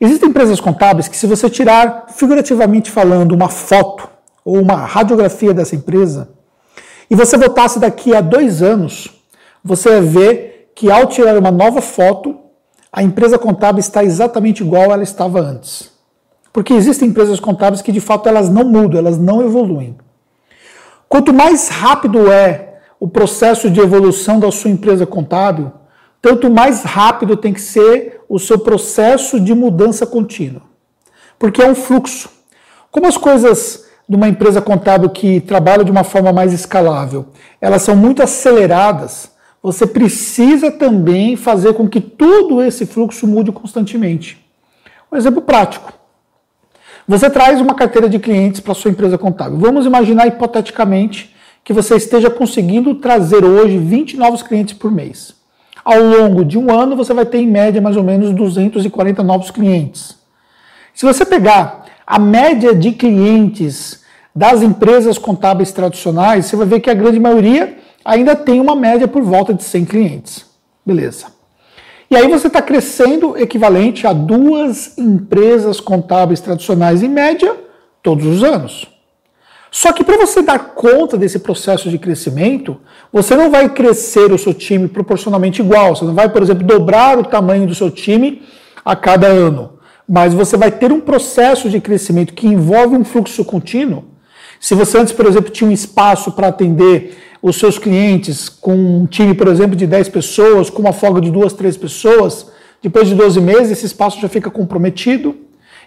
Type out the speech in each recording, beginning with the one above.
Existem empresas contábeis que, se você tirar, figurativamente falando, uma foto ou uma radiografia dessa empresa, e você voltasse daqui a dois anos, você ver que ao tirar uma nova foto, a empresa contábil está exatamente igual ela estava antes. Porque existem empresas contábeis que de fato elas não mudam, elas não evoluem. Quanto mais rápido é o processo de evolução da sua empresa contábil, tanto mais rápido tem que ser o seu processo de mudança contínua. Porque é um fluxo. Como as coisas de uma empresa contábil que trabalha de uma forma mais escalável, elas são muito aceleradas, você precisa também fazer com que todo esse fluxo mude constantemente. Um exemplo prático. Você traz uma carteira de clientes para sua empresa contábil. Vamos imaginar hipoteticamente que você esteja conseguindo trazer hoje 20 novos clientes por mês. Ao longo de um ano, você vai ter em média mais ou menos 240 novos clientes. Se você pegar a média de clientes das empresas contábeis tradicionais, você vai ver que a grande maioria ainda tem uma média por volta de 100 clientes. Beleza. E aí você está crescendo equivalente a duas empresas contábeis tradicionais em média todos os anos. Só que para você dar conta desse processo de crescimento, você não vai crescer o seu time proporcionalmente igual. Você não vai, por exemplo, dobrar o tamanho do seu time a cada ano. Mas você vai ter um processo de crescimento que envolve um fluxo contínuo. Se você antes, por exemplo, tinha um espaço para atender os seus clientes com um time, por exemplo, de 10 pessoas, com uma folga de duas, três pessoas, depois de 12 meses esse espaço já fica comprometido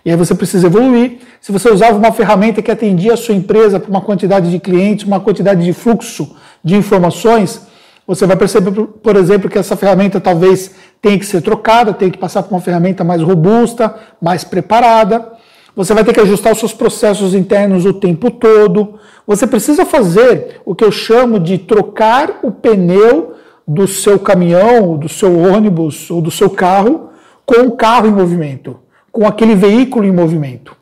e aí você precisa evoluir. Se você usava uma ferramenta que atendia a sua empresa para uma quantidade de clientes, uma quantidade de fluxo de informações, você vai perceber, por exemplo, que essa ferramenta talvez tenha que ser trocada, tenha que passar por uma ferramenta mais robusta, mais preparada. Você vai ter que ajustar os seus processos internos o tempo todo. Você precisa fazer o que eu chamo de trocar o pneu do seu caminhão, do seu ônibus ou do seu carro com o carro em movimento com aquele veículo em movimento.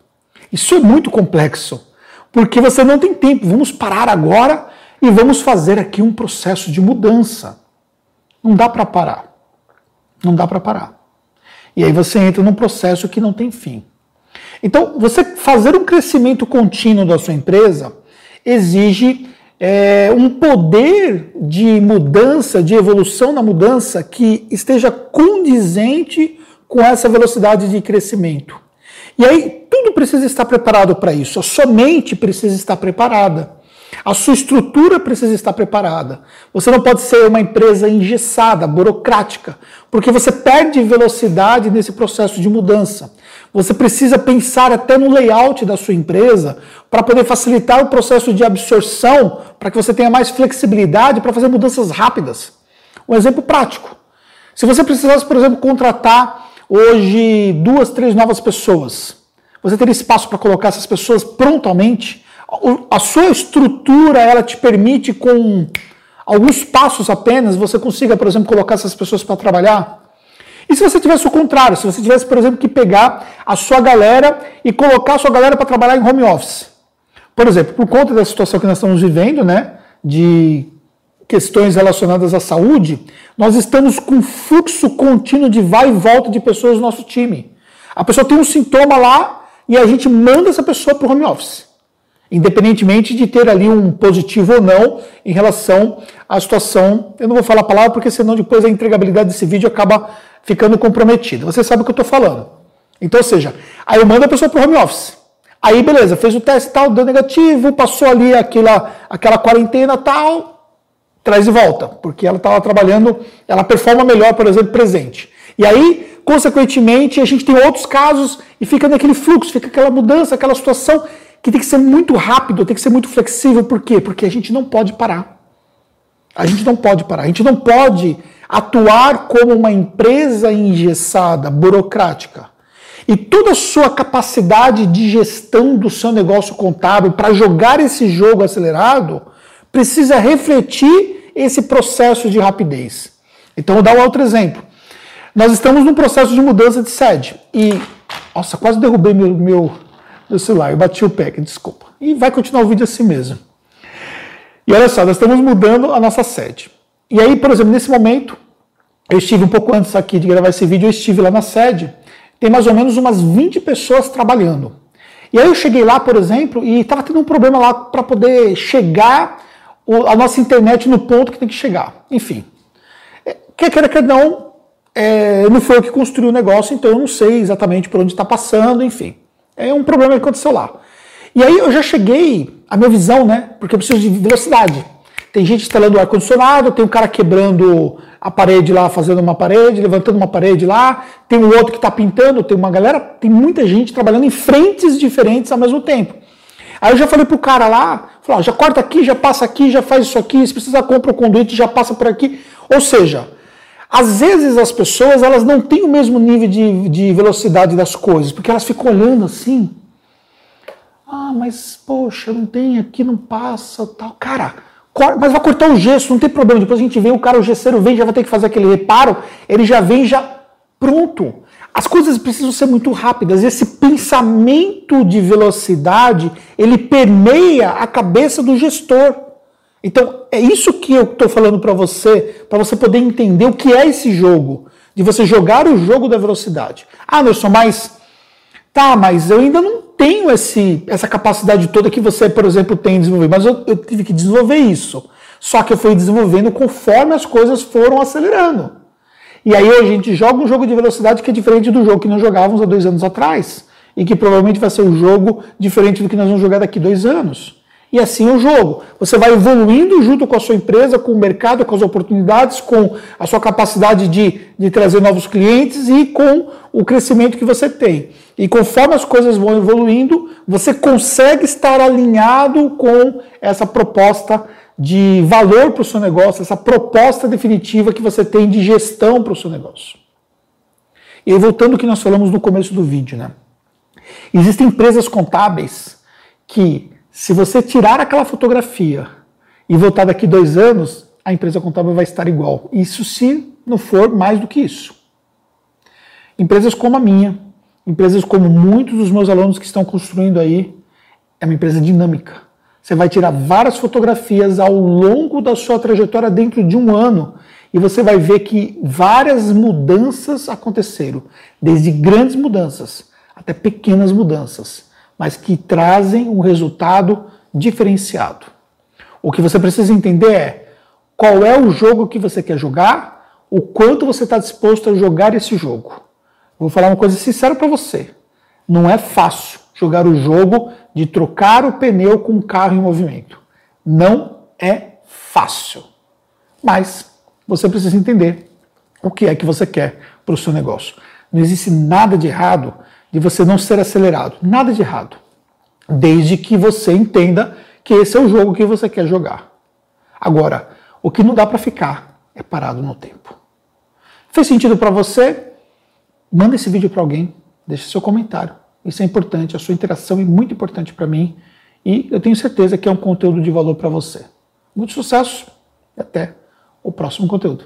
Isso é muito complexo, porque você não tem tempo. Vamos parar agora e vamos fazer aqui um processo de mudança. Não dá para parar. Não dá para parar. E aí você entra num processo que não tem fim. Então, você fazer um crescimento contínuo da sua empresa exige é, um poder de mudança, de evolução na mudança que esteja condizente com essa velocidade de crescimento. E aí, tudo precisa estar preparado para isso. A sua mente precisa estar preparada. A sua estrutura precisa estar preparada. Você não pode ser uma empresa engessada, burocrática, porque você perde velocidade nesse processo de mudança. Você precisa pensar até no layout da sua empresa para poder facilitar o processo de absorção, para que você tenha mais flexibilidade para fazer mudanças rápidas. Um exemplo prático. Se você precisasse, por exemplo, contratar hoje duas, três novas pessoas. Você teria espaço para colocar essas pessoas prontamente. A sua estrutura ela te permite com alguns passos apenas você consiga, por exemplo, colocar essas pessoas para trabalhar. E se você tivesse o contrário, se você tivesse, por exemplo, que pegar a sua galera e colocar a sua galera para trabalhar em home office. Por exemplo, por conta da situação que nós estamos vivendo, né, de questões relacionadas à saúde, nós estamos com fluxo contínuo de vai e volta de pessoas no nosso time. A pessoa tem um sintoma lá e a gente manda essa pessoa para o home office. Independentemente de ter ali um positivo ou não em relação à situação. Eu não vou falar a palavra porque senão depois a entregabilidade desse vídeo acaba ficando comprometida. Você sabe o que eu estou falando. Então, ou seja, aí eu mando a pessoa para o home office. Aí, beleza, fez o teste tal, deu negativo, passou ali aquela, aquela quarentena tal, traz de volta, porque ela estava trabalhando, ela performa melhor, por exemplo, presente. E aí, consequentemente, a gente tem outros casos e fica naquele fluxo, fica aquela mudança, aquela situação que tem que ser muito rápido, tem que ser muito flexível. Por quê? Porque a gente não pode parar. A gente não pode parar. A gente não pode atuar como uma empresa engessada, burocrática. E toda a sua capacidade de gestão do seu negócio contábil para jogar esse jogo acelerado precisa refletir esse processo de rapidez. Então, vou dar um outro exemplo. Nós estamos num processo de mudança de sede. E, nossa, quase derrubei meu, meu, meu celular. Eu bati o pé, desculpa. E vai continuar o vídeo assim mesmo. E olha só, nós estamos mudando a nossa sede. E aí, por exemplo, nesse momento, eu estive um pouco antes aqui de gravar esse vídeo, eu estive lá na sede, tem mais ou menos umas 20 pessoas trabalhando. E aí eu cheguei lá, por exemplo, e estava tendo um problema lá para poder chegar a nossa internet no ponto que tem que chegar. Enfim, é, quer queira, quer não, é, não foi eu que construiu o negócio, então eu não sei exatamente por onde está passando, enfim. É um problema que aconteceu lá. E aí eu já cheguei, a minha visão, né? Porque eu preciso de velocidade. Tem gente instalando ar-condicionado, tem um cara quebrando a parede lá, fazendo uma parede, levantando uma parede lá, tem um outro que está pintando, tem uma galera, tem muita gente trabalhando em frentes diferentes ao mesmo tempo. Aí eu já falei pro cara lá, falou, já corta aqui, já passa aqui, já faz isso aqui, se precisa compra o conduíte, já passa por aqui. Ou seja, às vezes as pessoas elas não têm o mesmo nível de, de velocidade das coisas, porque elas ficam olhando assim. Ah, mas poxa, não tem aqui, não passa, tal. Cara, mas vai cortar o gesso, não tem problema. Depois a gente vê o cara, o gesseiro vem, já vai ter que fazer aquele reparo, ele já vem já pronto. As coisas precisam ser muito rápidas. Esse pensamento de velocidade, ele permeia a cabeça do gestor. Então, é isso que eu estou falando para você, para você poder entender o que é esse jogo, de você jogar o jogo da velocidade. Ah, Anderson, mas tá, mas eu ainda não tenho esse, essa capacidade toda que você, por exemplo, tem desenvolvido, mas eu, eu tive que desenvolver isso. Só que eu fui desenvolvendo conforme as coisas foram acelerando. E aí a gente joga um jogo de velocidade que é diferente do jogo que nós jogávamos há dois anos atrás. E que provavelmente vai ser um jogo diferente do que nós vamos jogar daqui dois anos. E assim é o jogo. Você vai evoluindo junto com a sua empresa, com o mercado, com as oportunidades, com a sua capacidade de, de trazer novos clientes e com o crescimento que você tem. E conforme as coisas vão evoluindo, você consegue estar alinhado com essa proposta de valor para o seu negócio, essa proposta definitiva que você tem de gestão para o seu negócio. E voltando ao que nós falamos no começo do vídeo, né? Existem empresas contábeis que se você tirar aquela fotografia e voltar daqui dois anos, a empresa contábil vai estar igual. Isso se não for mais do que isso. Empresas como a minha, empresas como muitos dos meus alunos que estão construindo aí, é uma empresa dinâmica. Você vai tirar várias fotografias ao longo da sua trajetória dentro de um ano e você vai ver que várias mudanças aconteceram, desde grandes mudanças até pequenas mudanças mas que trazem um resultado diferenciado. O que você precisa entender é qual é o jogo que você quer jogar, o quanto você está disposto a jogar esse jogo. Vou falar uma coisa sincera para você. Não é fácil jogar o jogo de trocar o pneu com um carro em movimento. Não é fácil. Mas você precisa entender o que é que você quer para o seu negócio. Não existe nada de errado de você não ser acelerado. Nada de errado. Desde que você entenda que esse é o jogo que você quer jogar. Agora, o que não dá para ficar é parado no tempo. Fez sentido para você? Manda esse vídeo para alguém, deixe seu comentário. Isso é importante, a sua interação é muito importante para mim e eu tenho certeza que é um conteúdo de valor para você. Muito sucesso e até o próximo conteúdo.